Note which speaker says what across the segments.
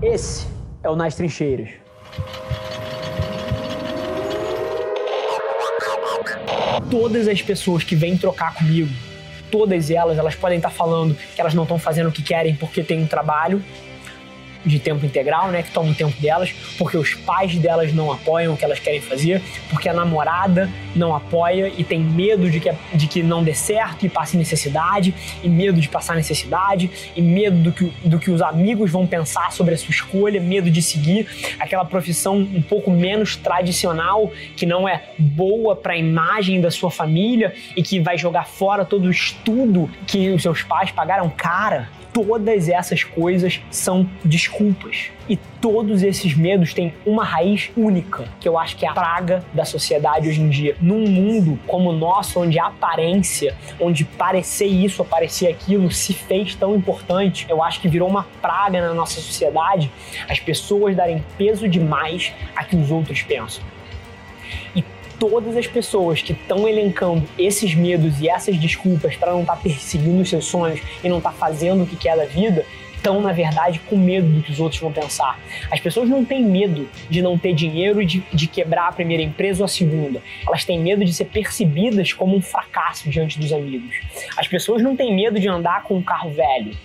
Speaker 1: Esse é o Nas Trincheiras. Todas as pessoas que vêm trocar comigo, todas elas, elas podem estar falando que elas não estão fazendo o que querem porque tem um trabalho, de tempo integral, né, que toma o tempo delas, porque os pais delas não apoiam o que elas querem fazer, porque a namorada não apoia e tem medo de que, de que não dê certo e passe necessidade, e medo de passar necessidade, e medo do que, do que os amigos vão pensar sobre a sua escolha, medo de seguir aquela profissão um pouco menos tradicional, que não é boa para a imagem da sua família e que vai jogar fora todo o estudo que os seus pais pagaram. Cara todas essas coisas são desculpas. E todos esses medos têm uma raiz única, que eu acho que é a praga da sociedade hoje em dia. Num mundo como o nosso, onde a aparência, onde parecer isso, parecer aquilo, se fez tão importante, eu acho que virou uma praga na nossa sociedade as pessoas darem peso demais a que os outros pensam. Todas as pessoas que estão elencando esses medos e essas desculpas para não estar tá perseguindo os seus sonhos e não estar tá fazendo o que quer da vida, estão, na verdade, com medo do que os outros vão pensar. As pessoas não têm medo de não ter dinheiro e de, de quebrar a primeira empresa ou a segunda. Elas têm medo de ser percebidas como um fracasso diante dos amigos. As pessoas não têm medo de andar com um carro velho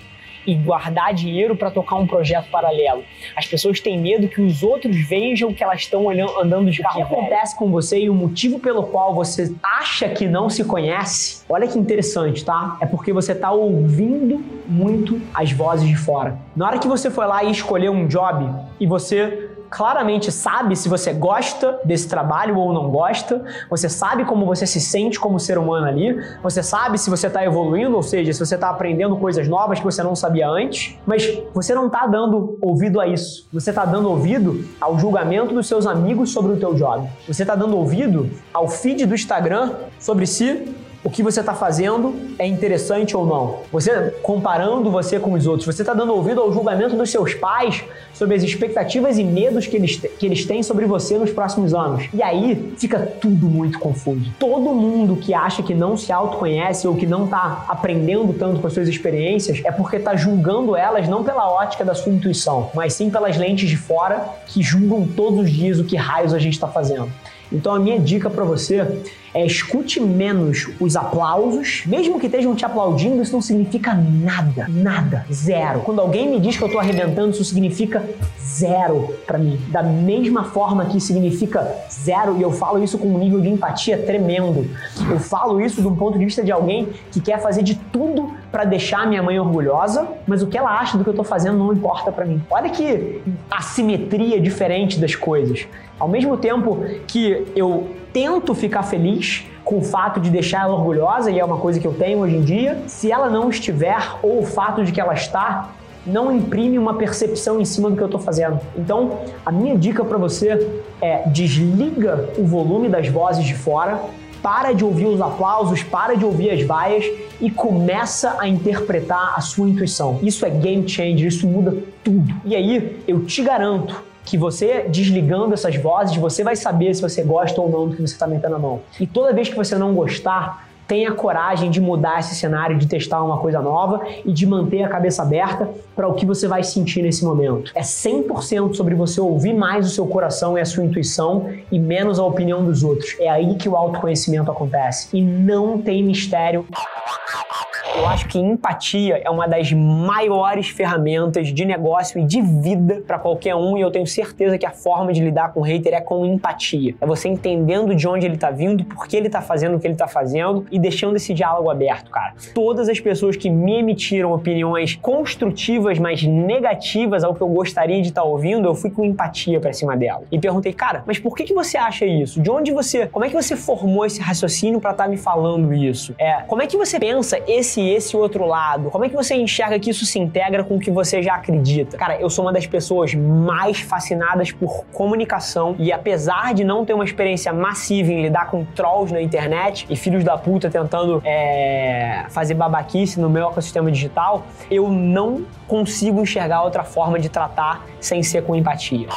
Speaker 1: e guardar dinheiro para tocar um projeto paralelo. As pessoas têm medo que os outros vejam que elas estão andando de carro. O que acontece com você e o motivo pelo qual você acha que não se conhece? Olha que interessante, tá? É porque você está ouvindo muito as vozes de fora. Na hora que você foi lá e escolheu um job e você claramente sabe se você gosta desse trabalho ou não gosta, você sabe como você se sente como ser humano ali, você sabe se você está evoluindo, ou seja, se você está aprendendo coisas novas que você não sabia antes, mas você não está dando ouvido a isso. Você está dando ouvido ao julgamento dos seus amigos sobre o teu job. Você está dando ouvido ao feed do Instagram sobre si o que você está fazendo é interessante ou não. Você comparando você com os outros, você está dando ouvido ao julgamento dos seus pais sobre as expectativas e medos que eles, que eles têm sobre você nos próximos anos. E aí fica tudo muito confuso. Todo mundo que acha que não se autoconhece ou que não está aprendendo tanto com as suas experiências é porque está julgando elas não pela ótica da sua intuição, mas sim pelas lentes de fora que julgam todos os dias o que raios a gente está fazendo. Então a minha dica para você é escute menos os aplausos, mesmo que estejam te aplaudindo, isso não significa nada, nada, zero. Quando alguém me diz que eu estou arrebentando, isso significa zero para mim. Da mesma forma que significa zero, e eu falo isso com um nível de empatia tremendo. Eu falo isso de um ponto de vista de alguém que quer fazer de tudo para deixar minha mãe orgulhosa, mas o que ela acha do que eu estou fazendo não importa para mim. Olha que assimetria diferente das coisas. Ao mesmo tempo que eu tento ficar feliz com o fato de deixar ela orgulhosa, e é uma coisa que eu tenho hoje em dia, se ela não estiver, ou o fato de que ela está, não imprime uma percepção em cima do que eu estou fazendo. Então, a minha dica para você é desliga o volume das vozes de fora, para de ouvir os aplausos, para de ouvir as vaias e começa a interpretar a sua intuição. Isso é game changer, isso muda tudo. E aí, eu te garanto que você desligando essas vozes, você vai saber se você gosta ou não do que você está metendo a mão. E toda vez que você não gostar, tenha coragem de mudar esse cenário, de testar uma coisa nova e de manter a cabeça aberta para o que você vai sentir nesse momento. É 100% sobre você ouvir mais o seu coração e a sua intuição e menos a opinião dos outros. É aí que o autoconhecimento acontece. E não tem mistério. Eu acho que empatia é uma das maiores ferramentas de negócio e de vida para qualquer um, e eu tenho certeza que a forma de lidar com o hater é com empatia. É você entendendo de onde ele tá vindo, por que ele tá fazendo o que ele tá fazendo e deixando esse diálogo aberto, cara. Todas as pessoas que me emitiram opiniões construtivas, mas negativas ao que eu gostaria de estar tá ouvindo, eu fui com empatia para cima dela. E perguntei, cara, mas por que, que você acha isso? De onde você. Como é que você formou esse raciocínio para estar tá me falando isso? É, como é que você pensa esse esse outro lado? Como é que você enxerga que isso se integra com o que você já acredita? Cara, eu sou uma das pessoas mais fascinadas por comunicação e apesar de não ter uma experiência massiva em lidar com trolls na internet e filhos da puta tentando é, fazer babaquice no meu ecossistema digital, eu não consigo enxergar outra forma de tratar sem ser com empatia.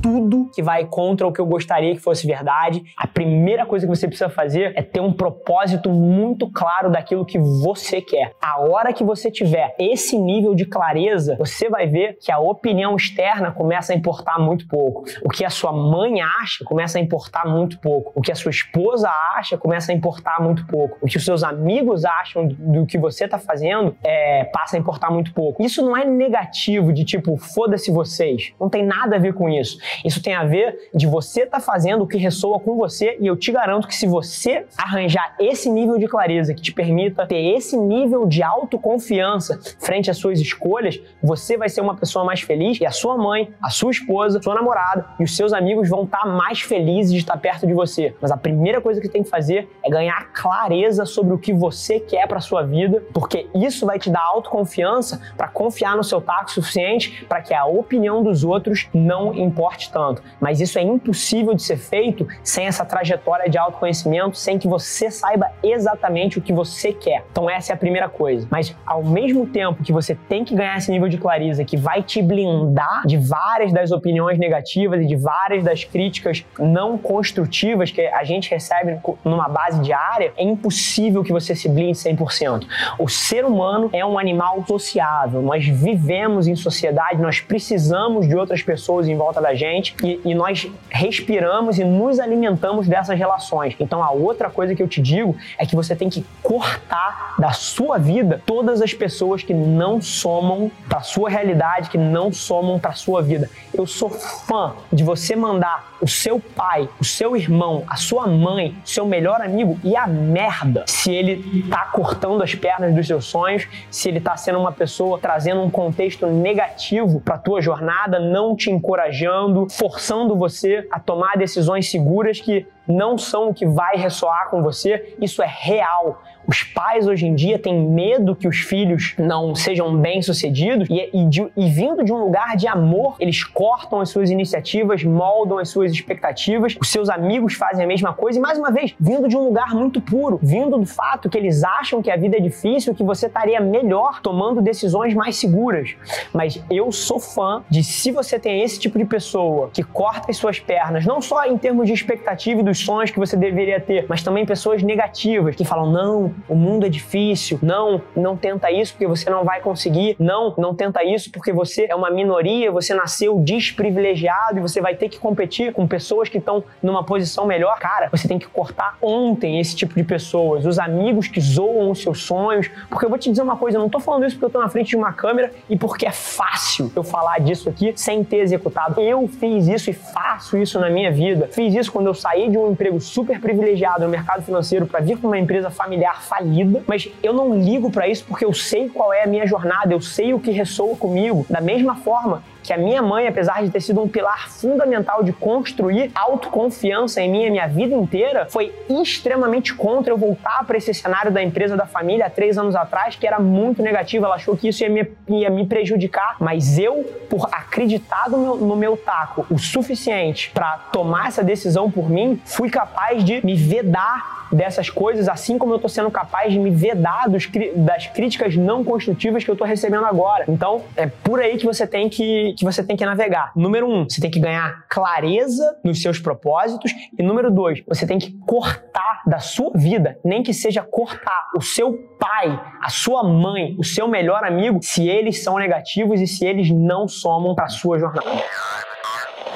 Speaker 1: Tudo que vai contra o que eu gostaria que fosse verdade. A primeira coisa que você precisa fazer é ter um propósito muito claro daquilo que você quer. A hora que você tiver esse nível de clareza, você vai ver que a opinião externa começa a importar muito pouco. O que a sua mãe acha começa a importar muito pouco. O que a sua esposa acha começa a importar muito pouco. O que os seus amigos acham do que você está fazendo é, passa a importar muito pouco. Isso não é negativo de tipo, foda-se vocês. Não tem nada a ver com isso. Isso tem a ver de você estar tá fazendo o que ressoa com você e eu te garanto que se você arranjar esse nível de clareza que te permita ter esse nível de autoconfiança frente às suas escolhas, você vai ser uma pessoa mais feliz e a sua mãe, a sua esposa, sua namorada e os seus amigos vão estar tá mais felizes de estar perto de você. Mas a primeira coisa que tem que fazer é ganhar clareza sobre o que você quer para sua vida, porque isso vai te dar autoconfiança para confiar no seu taco suficiente para que a opinião dos outros não importe tanto. Mas isso é impossível de ser feito sem essa trajetória de autoconhecimento, sem que você saiba exatamente o que você quer. Então essa é a primeira coisa. Mas ao mesmo tempo que você tem que ganhar esse nível de clareza que vai te blindar de várias das opiniões negativas e de várias das críticas não construtivas que a gente recebe numa base diária, é impossível que você se blinde 100%. O ser humano é um animal sociável. Nós vivemos em sociedade, nós precisamos de outras pessoas em volta da gente e, e nós respiramos e nos alimentamos dessas relações. Então a outra coisa que eu te digo é que você tem que cortar da sua vida todas as pessoas que não somam para sua realidade, que não somam para sua vida. Eu sou fã de você mandar o seu pai, o seu irmão, a sua mãe, seu melhor amigo e a merda se ele tá cortando as pernas dos seus sonhos, se ele tá sendo uma pessoa trazendo um contexto negativo para tua jornada, não te encorajando, forçando você a tomar decisões seguras que não são o que vai ressoar com você, isso é real. Os pais hoje em dia têm medo que os filhos não sejam bem-sucedidos e, e, e, vindo de um lugar de amor, eles cortam as suas iniciativas, moldam as suas expectativas, os seus amigos fazem a mesma coisa e, mais uma vez, vindo de um lugar muito puro, vindo do fato que eles acham que a vida é difícil, que você estaria melhor tomando decisões mais seguras. Mas eu sou fã de se você tem esse tipo de pessoa que corta as suas pernas, não só em termos de expectativa e dos sonhos que você deveria ter, mas também pessoas negativas que falam: não, o mundo é difícil, não, não tenta isso porque você não vai conseguir, não, não tenta isso porque você é uma minoria, você nasceu desprivilegiado e você vai ter que competir com pessoas que estão numa posição melhor. Cara, você tem que cortar ontem esse tipo de pessoas, os amigos que zoam os seus sonhos, porque eu vou te dizer uma coisa, eu não tô falando isso porque eu tô na frente de uma câmera e porque é fácil eu falar disso aqui sem ter executado. Eu fiz isso e faço isso na minha vida. Fiz isso quando eu saí de um emprego super privilegiado no mercado financeiro para vir para uma empresa familiar falida, mas eu não ligo para isso porque eu sei qual é a minha jornada, eu sei o que ressoa comigo. Da mesma forma que a minha mãe, apesar de ter sido um pilar fundamental de construir autoconfiança em mim a minha vida inteira, foi extremamente contra eu voltar para esse cenário da empresa da família há três anos atrás, que era muito negativo. Ela achou que isso ia me, ia me prejudicar, mas eu, por acreditar no meu, no meu taco o suficiente para tomar essa decisão por mim, fui capaz de me vedar dessas coisas, assim como eu tô sendo capaz de me vedar dos, das críticas não construtivas que eu tô recebendo agora. Então, é por aí que você tem que, que você tem que navegar. Número um, você tem que ganhar clareza nos seus propósitos. E número dois, você tem que cortar da sua vida, nem que seja cortar o seu pai, a sua mãe, o seu melhor amigo, se eles são negativos e se eles não somam para sua jornada.